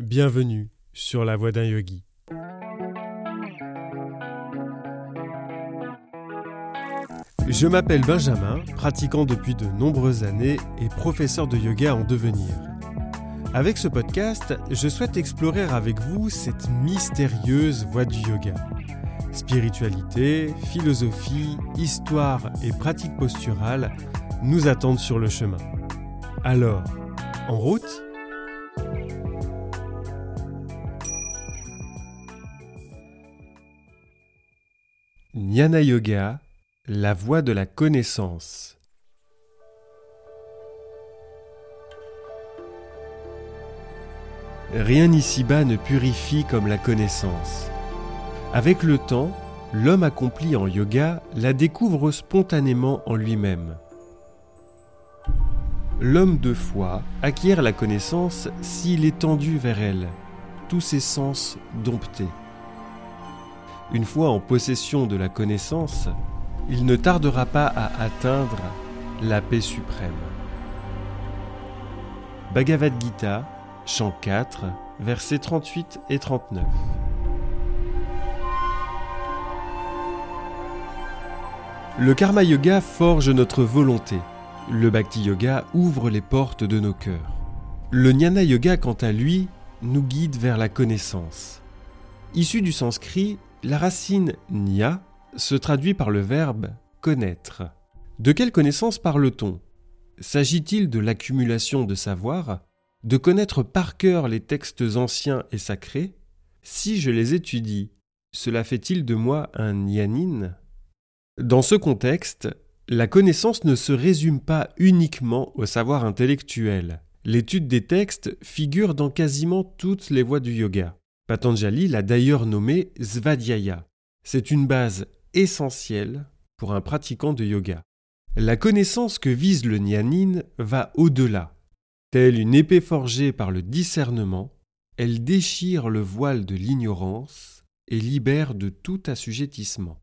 Bienvenue sur la voie d'un yogi. Je m'appelle Benjamin, pratiquant depuis de nombreuses années et professeur de yoga en devenir. Avec ce podcast, je souhaite explorer avec vous cette mystérieuse voie du yoga. Spiritualité, philosophie, histoire et pratique posturale nous attendent sur le chemin. Alors, en route? Jnana Yoga, la voie de la connaissance. Rien ici-bas ne purifie comme la connaissance. Avec le temps, l'homme accompli en yoga la découvre spontanément en lui-même. L'homme de foi acquiert la connaissance s'il est tendu vers elle, tous ses sens domptés. Une fois en possession de la connaissance, il ne tardera pas à atteindre la paix suprême. Bhagavad Gita, chant 4, versets 38 et 39. Le Karma Yoga forge notre volonté. Le Bhakti Yoga ouvre les portes de nos cœurs. Le Jnana Yoga, quant à lui, nous guide vers la connaissance. Issu du sanskrit, la racine nia se traduit par le verbe connaître. De quelle connaissance parle-t-on? S'agit-il de l'accumulation de savoir De connaître par cœur les textes anciens et sacrés? Si je les étudie, cela fait-il de moi un yanin Dans ce contexte, la connaissance ne se résume pas uniquement au savoir intellectuel. L'étude des textes figure dans quasiment toutes les voies du yoga. Patanjali l'a d'ailleurs nommé Svadhyaya. C'est une base essentielle pour un pratiquant de yoga. La connaissance que vise le Nyanin va au-delà. Telle une épée forgée par le discernement, elle déchire le voile de l'ignorance et libère de tout assujettissement.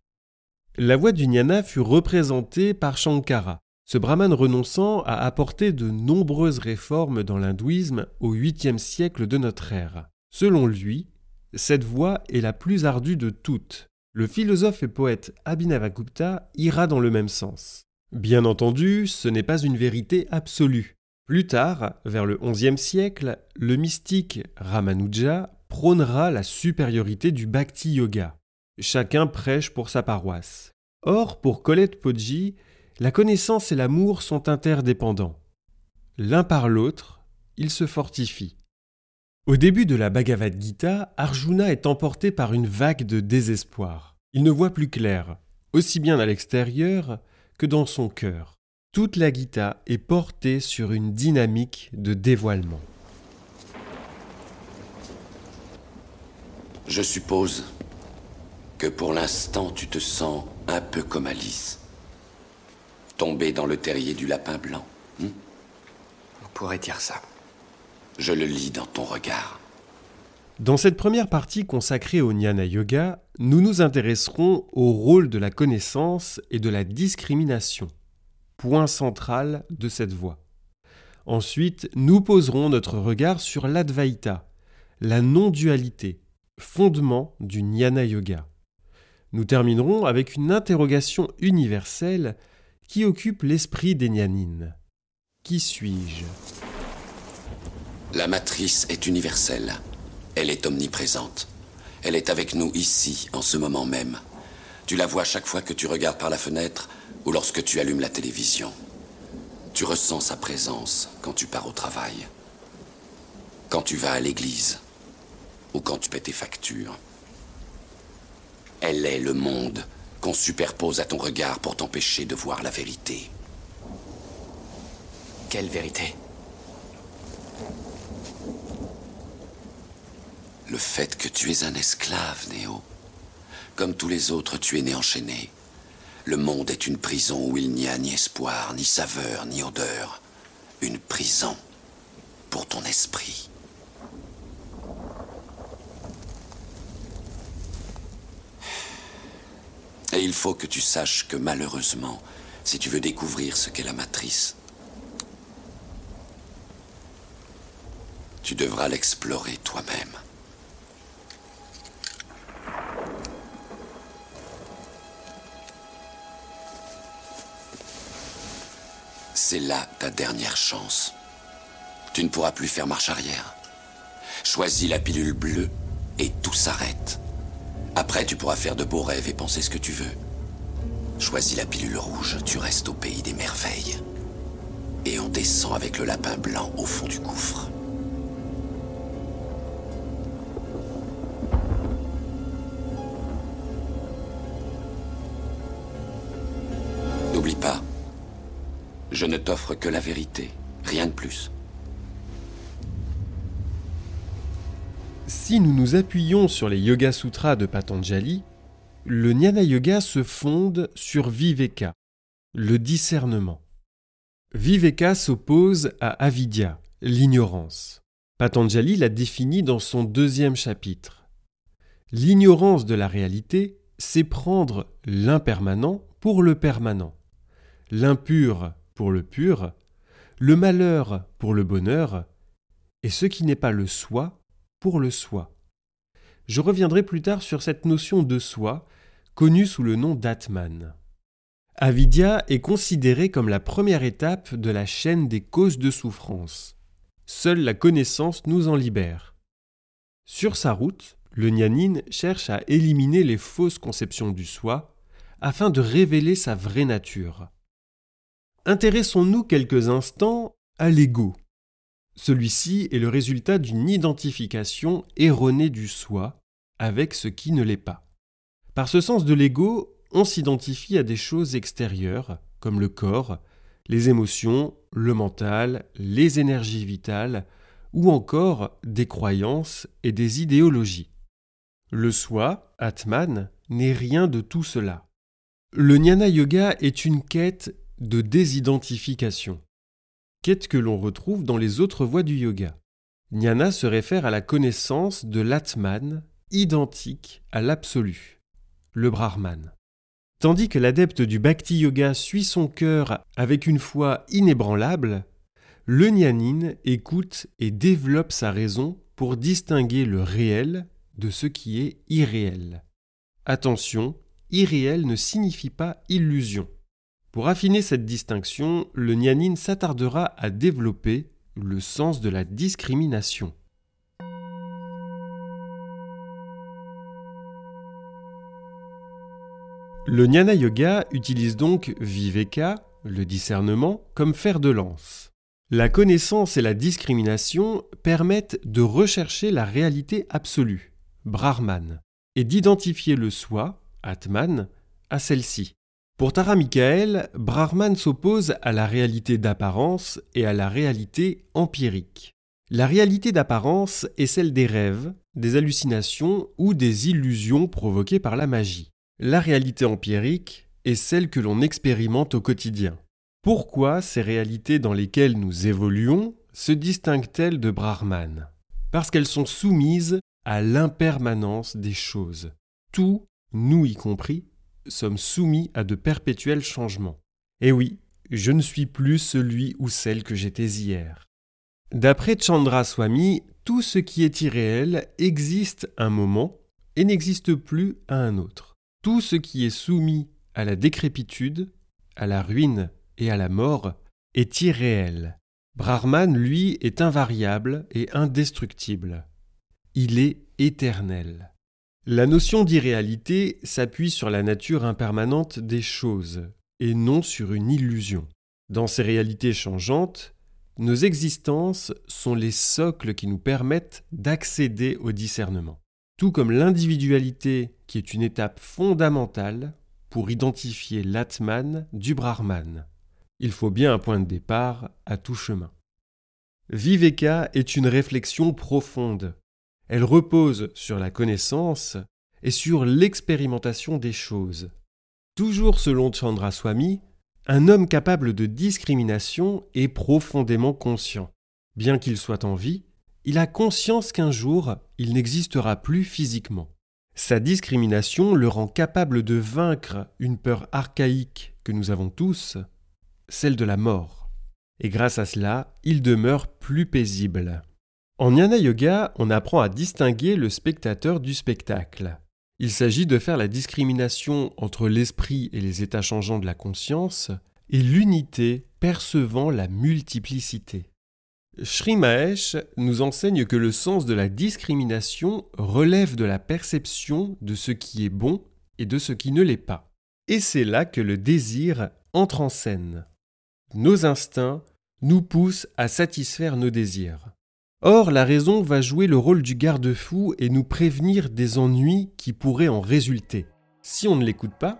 La voie du jnana fut représentée par Shankara, ce brahman renonçant à apporter de nombreuses réformes dans l'hindouisme au 8e siècle de notre ère. Selon lui, cette voie est la plus ardue de toutes. Le philosophe et poète Abhinavagupta ira dans le même sens. Bien entendu, ce n'est pas une vérité absolue. Plus tard, vers le XIe siècle, le mystique Ramanuja prônera la supériorité du bhakti yoga. Chacun prêche pour sa paroisse. Or, pour Colette Podji, la connaissance et l'amour sont interdépendants. L'un par l'autre, ils se fortifient. Au début de la Bhagavad Gita, Arjuna est emporté par une vague de désespoir. Il ne voit plus clair, aussi bien à l'extérieur que dans son cœur. Toute la Gita est portée sur une dynamique de dévoilement. Je suppose que pour l'instant tu te sens un peu comme Alice, tombée dans le terrier du lapin blanc. Hmm? On pourrait dire ça. Je le lis dans ton regard. Dans cette première partie consacrée au Jnana Yoga, nous nous intéresserons au rôle de la connaissance et de la discrimination, point central de cette voie. Ensuite, nous poserons notre regard sur l'Advaita, la non-dualité, fondement du Jnana Yoga. Nous terminerons avec une interrogation universelle qui occupe l'esprit des Jnanines. Qui suis-je? La matrice est universelle. Elle est omniprésente. Elle est avec nous ici, en ce moment même. Tu la vois chaque fois que tu regardes par la fenêtre ou lorsque tu allumes la télévision. Tu ressens sa présence quand tu pars au travail, quand tu vas à l'église ou quand tu paies tes factures. Elle est le monde qu'on superpose à ton regard pour t'empêcher de voir la vérité. Quelle vérité? Le fait que tu es un esclave, Néo. Comme tous les autres, tu es né enchaîné. Le monde est une prison où il n'y a ni espoir, ni saveur, ni odeur. Une prison pour ton esprit. Et il faut que tu saches que malheureusement, si tu veux découvrir ce qu'est la matrice, Tu devras l'explorer toi-même. C'est là ta dernière chance. Tu ne pourras plus faire marche arrière. Choisis la pilule bleue et tout s'arrête. Après, tu pourras faire de beaux rêves et penser ce que tu veux. Choisis la pilule rouge, tu restes au pays des merveilles. Et on descend avec le lapin blanc au fond du gouffre. Je ne t'offre que la vérité, rien de plus. Si nous nous appuyons sur les Yoga Sutras de Patanjali, le Jnana Yoga se fonde sur Viveka, le discernement. Viveka s'oppose à Avidya, l'ignorance. Patanjali l'a défini dans son deuxième chapitre. L'ignorance de la réalité, c'est prendre l'impermanent pour le permanent, l'impur le pur, le malheur pour le bonheur, et ce qui n'est pas le soi pour le soi. Je reviendrai plus tard sur cette notion de soi, connue sous le nom d'Atman. Avidya est considérée comme la première étape de la chaîne des causes de souffrance. Seule la connaissance nous en libère. Sur sa route, le Nyanin cherche à éliminer les fausses conceptions du soi afin de révéler sa vraie nature. Intéressons-nous quelques instants à l'ego. Celui-ci est le résultat d'une identification erronée du soi avec ce qui ne l'est pas. Par ce sens de l'ego, on s'identifie à des choses extérieures, comme le corps, les émotions, le mental, les énergies vitales, ou encore des croyances et des idéologies. Le soi, Atman, n'est rien de tout cela. Le jnana yoga est une quête de désidentification quête que l'on retrouve dans les autres voies du yoga? Jnana se réfère à la connaissance de l'Atman identique à l'absolu, le Brahman. Tandis que l'adepte du Bhakti Yoga suit son cœur avec une foi inébranlable, le Nyanin écoute et développe sa raison pour distinguer le réel de ce qui est irréel. Attention, irréel ne signifie pas illusion. Pour affiner cette distinction, le Nyanin s'attardera à développer le sens de la discrimination. Le Jnana Yoga utilise donc Viveka, le discernement, comme fer de lance. La connaissance et la discrimination permettent de rechercher la réalité absolue, Brahman, et d'identifier le soi, Atman, à celle-ci. Pour Tara Michael, Brahman s'oppose à la réalité d'apparence et à la réalité empirique. La réalité d'apparence est celle des rêves, des hallucinations ou des illusions provoquées par la magie. La réalité empirique est celle que l'on expérimente au quotidien. Pourquoi ces réalités dans lesquelles nous évoluons se distinguent-elles de Brahman? Parce qu'elles sont soumises à l'impermanence des choses. Tout, nous y compris, sommes soumis à de perpétuels changements. Et oui, je ne suis plus celui ou celle que j'étais hier. D'après Chandra Swami, tout ce qui est irréel existe un moment et n'existe plus à un autre. Tout ce qui est soumis à la décrépitude, à la ruine et à la mort est irréel. Brahman, lui, est invariable et indestructible. Il est éternel. La notion d'irréalité s'appuie sur la nature impermanente des choses, et non sur une illusion. Dans ces réalités changeantes, nos existences sont les socles qui nous permettent d'accéder au discernement, tout comme l'individualité qui est une étape fondamentale pour identifier l'Atman du Brahman. Il faut bien un point de départ à tout chemin. Viveka est une réflexion profonde elle repose sur la connaissance et sur l'expérimentation des choses. Toujours selon Chandraswami, un homme capable de discrimination est profondément conscient. Bien qu'il soit en vie, il a conscience qu'un jour, il n'existera plus physiquement. Sa discrimination le rend capable de vaincre une peur archaïque que nous avons tous, celle de la mort. Et grâce à cela, il demeure plus paisible. En Jnana Yoga, on apprend à distinguer le spectateur du spectacle. Il s'agit de faire la discrimination entre l'esprit et les états changeants de la conscience et l'unité percevant la multiplicité. Sri Mahesh nous enseigne que le sens de la discrimination relève de la perception de ce qui est bon et de ce qui ne l'est pas. Et c'est là que le désir entre en scène. Nos instincts nous poussent à satisfaire nos désirs. Or, la raison va jouer le rôle du garde-fou et nous prévenir des ennuis qui pourraient en résulter. Si on ne l'écoute pas,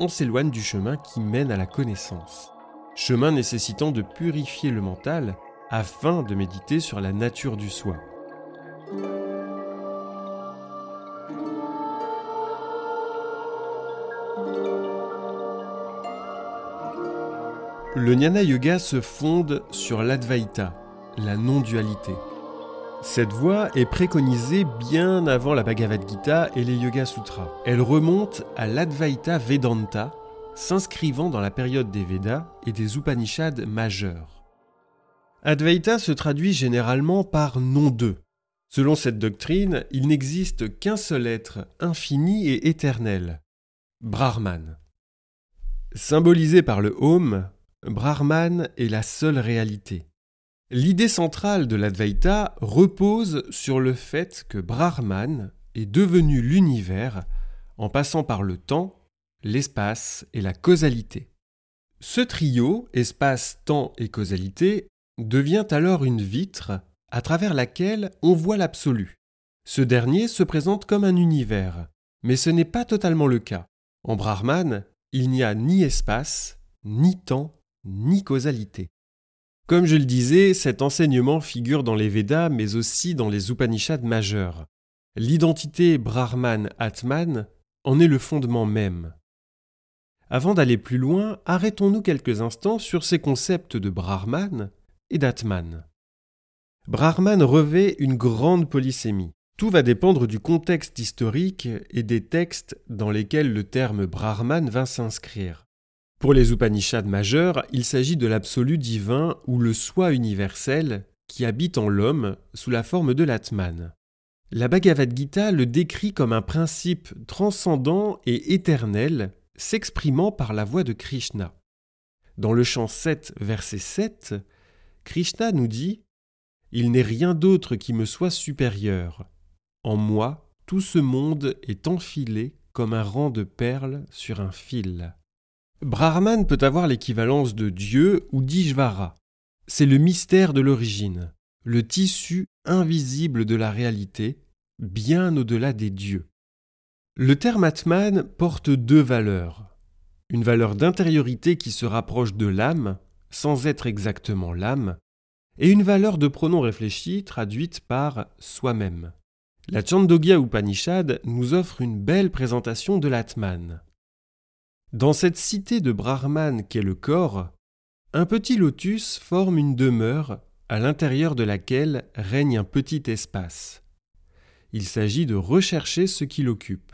on s'éloigne du chemin qui mène à la connaissance. Chemin nécessitant de purifier le mental afin de méditer sur la nature du soi. Le Jnana Yoga se fonde sur l'Advaita, la non-dualité. Cette voie est préconisée bien avant la Bhagavad Gita et les Yoga Sutras. Elle remonte à l'Advaita Vedanta, s'inscrivant dans la période des Védas et des Upanishads majeurs. Advaita se traduit généralement par non deux. Selon cette doctrine, il n'existe qu'un seul être infini et éternel, Brahman. Symbolisé par le Om, Brahman est la seule réalité. L'idée centrale de l'Advaita repose sur le fait que Brahman est devenu l'univers en passant par le temps, l'espace et la causalité. Ce trio, espace, temps et causalité, devient alors une vitre à travers laquelle on voit l'absolu. Ce dernier se présente comme un univers, mais ce n'est pas totalement le cas. En Brahman, il n'y a ni espace, ni temps, ni causalité. Comme je le disais, cet enseignement figure dans les Védas mais aussi dans les Upanishads majeurs. L'identité Brahman-Atman en est le fondement même. Avant d'aller plus loin, arrêtons-nous quelques instants sur ces concepts de Brahman et d'Atman. Brahman revêt une grande polysémie. Tout va dépendre du contexte historique et des textes dans lesquels le terme Brahman va s'inscrire. Pour les Upanishads majeurs, il s'agit de l'absolu divin ou le soi universel qui habite en l'homme sous la forme de l'Atman. La Bhagavad Gita le décrit comme un principe transcendant et éternel s'exprimant par la voix de Krishna. Dans le chant 7, verset 7, Krishna nous dit Il n'est rien d'autre qui me soit supérieur. En moi, tout ce monde est enfilé comme un rang de perles sur un fil. Brahman peut avoir l'équivalence de Dieu ou d'Ishvara. C'est le mystère de l'origine, le tissu invisible de la réalité, bien au-delà des dieux. Le terme Atman porte deux valeurs. Une valeur d'intériorité qui se rapproche de l'âme, sans être exactement l'âme, et une valeur de pronom réfléchi traduite par soi-même. La Chandogya Upanishad nous offre une belle présentation de l'Atman. Dans cette cité de Brahman qu'est le corps, un petit lotus forme une demeure à l'intérieur de laquelle règne un petit espace. Il s'agit de rechercher ce qui l'occupe.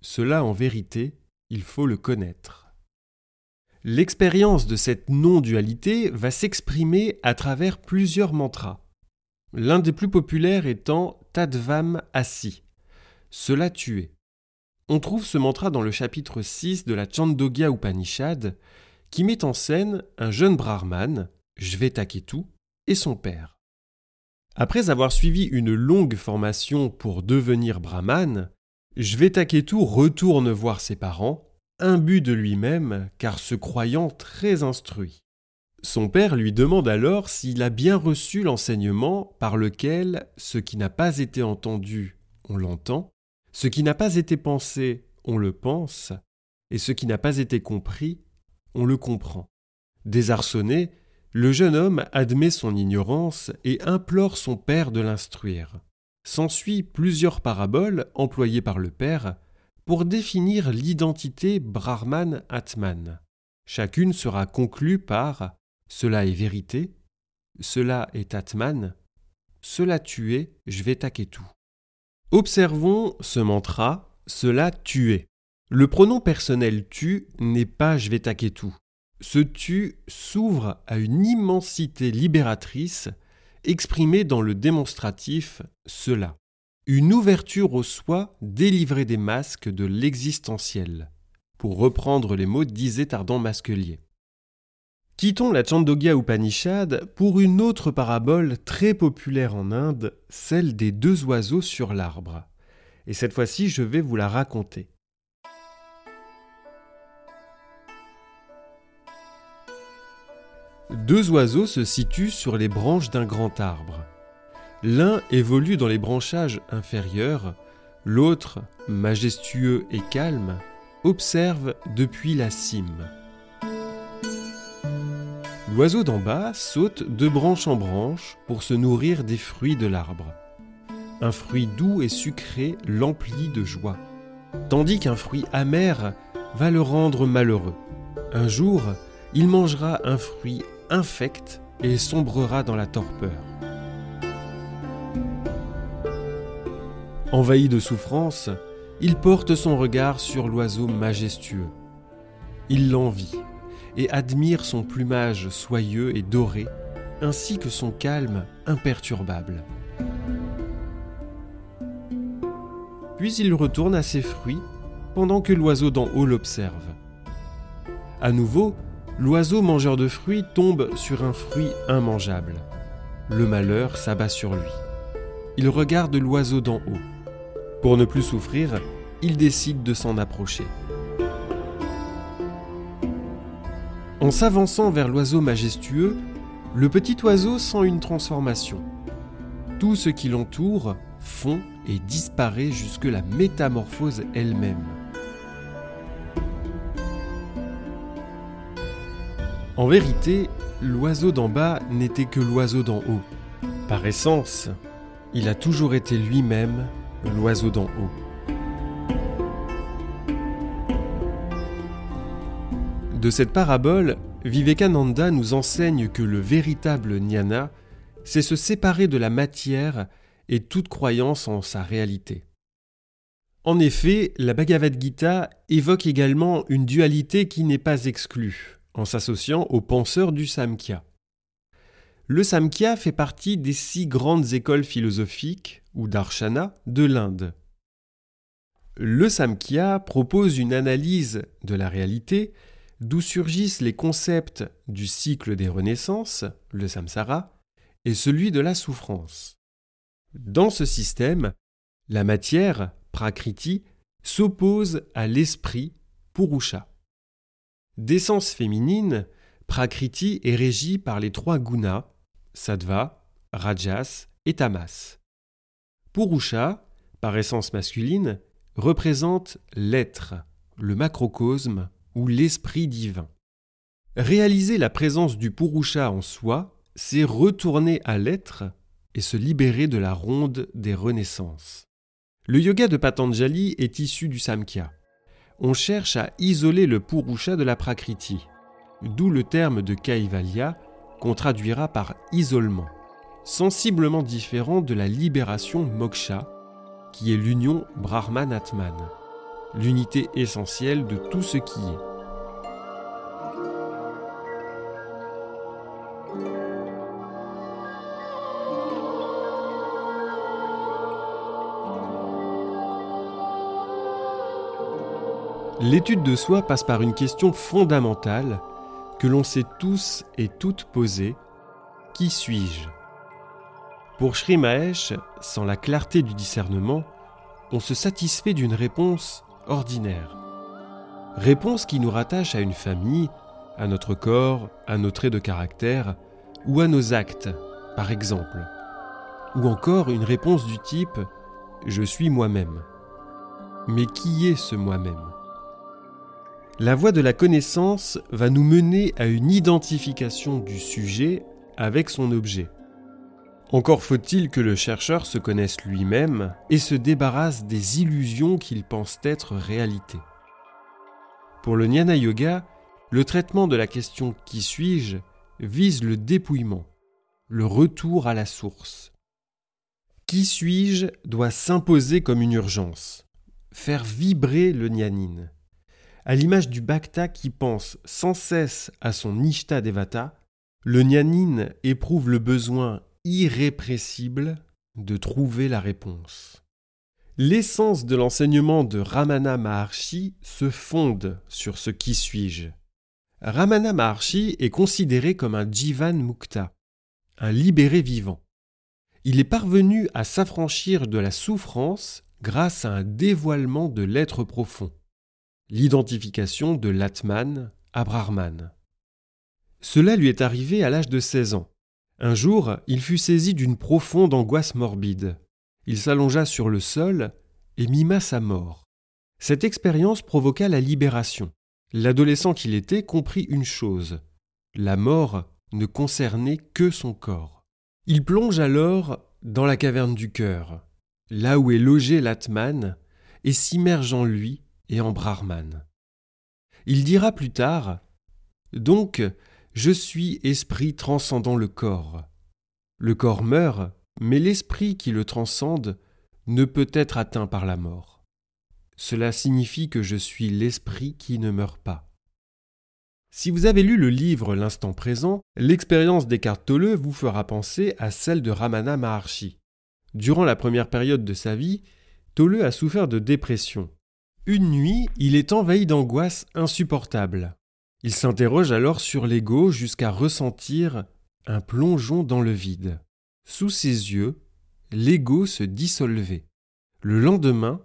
Cela, en vérité, il faut le connaître. L'expérience de cette non-dualité va s'exprimer à travers plusieurs mantras. L'un des plus populaires étant Tadvam Asi, cela tuer. On trouve ce mantra dans le chapitre 6 de la Chandogya Upanishad, qui met en scène un jeune brahman, Jvetaketu, et son père. Après avoir suivi une longue formation pour devenir brahman, Jvetaketu retourne voir ses parents, imbu de lui-même car se croyant très instruit. Son père lui demande alors s'il a bien reçu l'enseignement par lequel ce qui n'a pas été entendu, on l'entend, ce qui n'a pas été pensé, on le pense, et ce qui n'a pas été compris, on le comprend. Désarçonné, le jeune homme admet son ignorance et implore son père de l'instruire. S'ensuit plusieurs paraboles employées par le père pour définir l'identité Brahman-Atman. Chacune sera conclue par Cela est vérité, cela est Atman, cela tué, je vais taquer tout. Observons ce mantra, cela tuer. Le pronom personnel tu n'est pas je vais taquer tout. Ce tu s'ouvre à une immensité libératrice exprimait dans le démonstratif cela. Une ouverture au soi délivrée des masques de l'existentiel, pour reprendre les mots disait Ardent Masquelier. Quittons la Chandogya Upanishad pour une autre parabole très populaire en Inde, celle des deux oiseaux sur l'arbre. Et cette fois-ci, je vais vous la raconter. Deux oiseaux se situent sur les branches d'un grand arbre. L'un évolue dans les branchages inférieurs, l'autre, majestueux et calme, observe depuis la cime. L'oiseau d'en bas saute de branche en branche pour se nourrir des fruits de l'arbre. Un fruit doux et sucré l'emplit de joie, tandis qu'un fruit amer va le rendre malheureux. Un jour, il mangera un fruit infect et sombrera dans la torpeur. Envahi de souffrance, il porte son regard sur l'oiseau majestueux. Il l'envie et admire son plumage soyeux et doré, ainsi que son calme imperturbable. Puis il retourne à ses fruits pendant que l'oiseau d'en haut l'observe. À nouveau, l'oiseau mangeur de fruits tombe sur un fruit immangeable. Le malheur s'abat sur lui. Il regarde l'oiseau d'en haut. Pour ne plus souffrir, il décide de s'en approcher. En s'avançant vers l'oiseau majestueux, le petit oiseau sent une transformation. Tout ce qui l'entoure fond et disparaît jusque la métamorphose elle-même. En vérité, l'oiseau d'en bas n'était que l'oiseau d'en haut. Par essence, il a toujours été lui-même l'oiseau d'en haut. De cette parabole, Vivekananda nous enseigne que le véritable jnana, c'est se séparer de la matière et toute croyance en sa réalité. En effet, la Bhagavad Gita évoque également une dualité qui n'est pas exclue, en s'associant aux penseurs du Samkhya. Le Samkhya fait partie des six grandes écoles philosophiques, ou darshana, de l'Inde. Le Samkhya propose une analyse de la réalité d'où surgissent les concepts du cycle des renaissances, le samsara, et celui de la souffrance. Dans ce système, la matière, prakriti, s'oppose à l'esprit, purusha. D'essence féminine, prakriti est régie par les trois gunas, sattva, rajas et tamas. Purusha, par essence masculine, représente l'être, le macrocosme ou l'esprit divin. Réaliser la présence du Purusha en soi, c'est retourner à l'être et se libérer de la ronde des renaissances. Le yoga de Patanjali est issu du Samkhya. On cherche à isoler le Purusha de la Prakriti, d'où le terme de Kaivalya qu'on traduira par isolement, sensiblement différent de la libération moksha, qui est l'union Brahman-Atman l'unité essentielle de tout ce qui est. L'étude de soi passe par une question fondamentale que l'on sait tous et toutes poser. Qui suis-je? Pour Sri sans la clarté du discernement, on se satisfait d'une réponse ordinaire. Réponse qui nous rattache à une famille, à notre corps, à nos traits de caractère ou à nos actes, par exemple. Ou encore une réponse du type ⁇ Je suis moi-même ⁇ Mais qui est ce moi-même? La voie de la connaissance va nous mener à une identification du sujet avec son objet. Encore faut-il que le chercheur se connaisse lui-même et se débarrasse des illusions qu'il pense être réalité. Pour le Jnana Yoga, le traitement de la question Qui suis-je vise le dépouillement, le retour à la source. Qui suis-je doit s'imposer comme une urgence, faire vibrer le Jnanine. À l'image du Bhakta qui pense sans cesse à son Nishta Devata, le Jnanine éprouve le besoin irrépressible de trouver la réponse. L'essence de l'enseignement de Ramana Maharshi se fonde sur ce qui suis-je. Ramana Maharshi est considéré comme un Jivan Mukta, un libéré vivant. Il est parvenu à s'affranchir de la souffrance grâce à un dévoilement de l'être profond, l'identification de l'Atman à Brahman. Cela lui est arrivé à l'âge de 16 ans. Un jour, il fut saisi d'une profonde angoisse morbide. Il s'allongea sur le sol et mima sa mort. Cette expérience provoqua la libération. L'adolescent qu'il était comprit une chose. La mort ne concernait que son corps. Il plonge alors dans la caverne du cœur, là où est logé l'Atman, et s'immerge en lui et en Brahman. Il dira plus tard Donc, je suis esprit transcendant le corps. Le corps meurt, mais l'esprit qui le transcende ne peut être atteint par la mort. Cela signifie que je suis l'esprit qui ne meurt pas. Si vous avez lu le livre L'instant présent, l'expérience d'Eckhart Tolle vous fera penser à celle de Ramana Maharshi. Durant la première période de sa vie, Tolle a souffert de dépression. Une nuit, il est envahi d'angoisse insupportable. Il s'interroge alors sur l'ego jusqu'à ressentir un plongeon dans le vide. Sous ses yeux, l'ego se dissolvait. Le lendemain,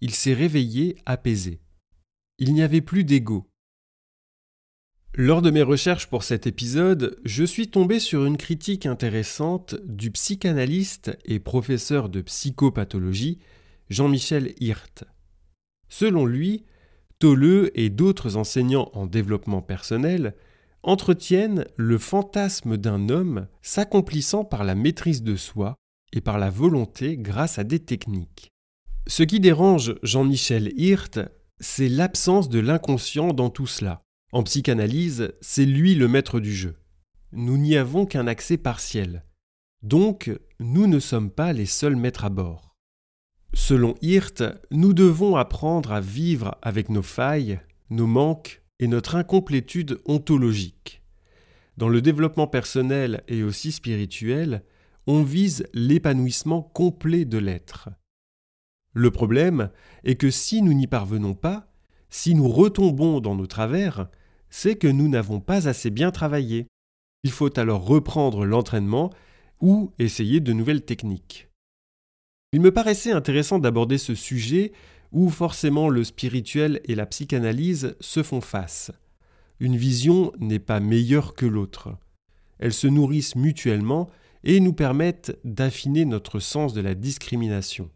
il s'est réveillé apaisé. Il n'y avait plus d'ego. Lors de mes recherches pour cet épisode, je suis tombé sur une critique intéressante du psychanalyste et professeur de psychopathologie Jean-Michel Hirt. Selon lui, Tolleux et d'autres enseignants en développement personnel entretiennent le fantasme d'un homme s'accomplissant par la maîtrise de soi et par la volonté grâce à des techniques. Ce qui dérange Jean-Michel Hirt, c'est l'absence de l'inconscient dans tout cela. En psychanalyse, c'est lui le maître du jeu. Nous n'y avons qu'un accès partiel. Donc, nous ne sommes pas les seuls maîtres à bord. Selon Hirt, nous devons apprendre à vivre avec nos failles, nos manques et notre incomplétude ontologique. Dans le développement personnel et aussi spirituel, on vise l'épanouissement complet de l'être. Le problème est que si nous n'y parvenons pas, si nous retombons dans nos travers, c'est que nous n'avons pas assez bien travaillé. Il faut alors reprendre l'entraînement ou essayer de nouvelles techniques. Il me paraissait intéressant d'aborder ce sujet où forcément le spirituel et la psychanalyse se font face. Une vision n'est pas meilleure que l'autre. Elles se nourrissent mutuellement et nous permettent d'affiner notre sens de la discrimination.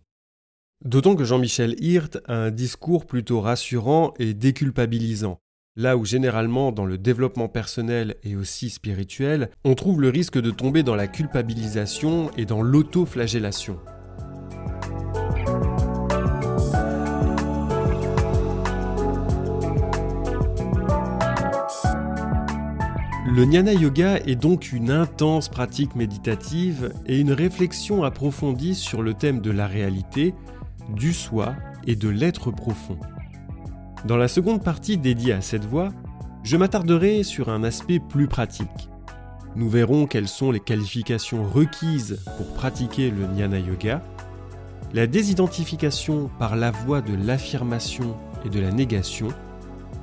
D'autant que Jean-Michel Hirt a un discours plutôt rassurant et déculpabilisant, là où généralement dans le développement personnel et aussi spirituel, on trouve le risque de tomber dans la culpabilisation et dans l'autoflagellation. Le jnana yoga est donc une intense pratique méditative et une réflexion approfondie sur le thème de la réalité, du soi et de l'être profond. Dans la seconde partie dédiée à cette voie, je m'attarderai sur un aspect plus pratique. Nous verrons quelles sont les qualifications requises pour pratiquer le jnana yoga, la désidentification par la voie de l'affirmation et de la négation,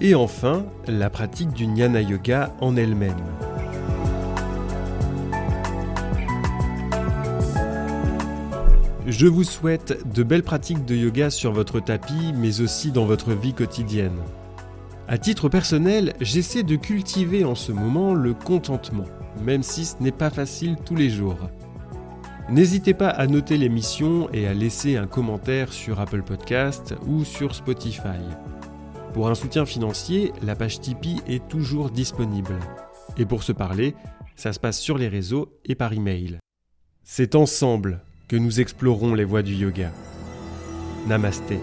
et enfin, la pratique du jnana yoga en elle-même. Je vous souhaite de belles pratiques de yoga sur votre tapis, mais aussi dans votre vie quotidienne. À titre personnel, j'essaie de cultiver en ce moment le contentement, même si ce n'est pas facile tous les jours. N'hésitez pas à noter l'émission et à laisser un commentaire sur Apple Podcast ou sur Spotify. Pour un soutien financier, la page Tipeee est toujours disponible. Et pour se parler, ça se passe sur les réseaux et par email. C'est ensemble que nous explorons les voies du yoga. Namasté.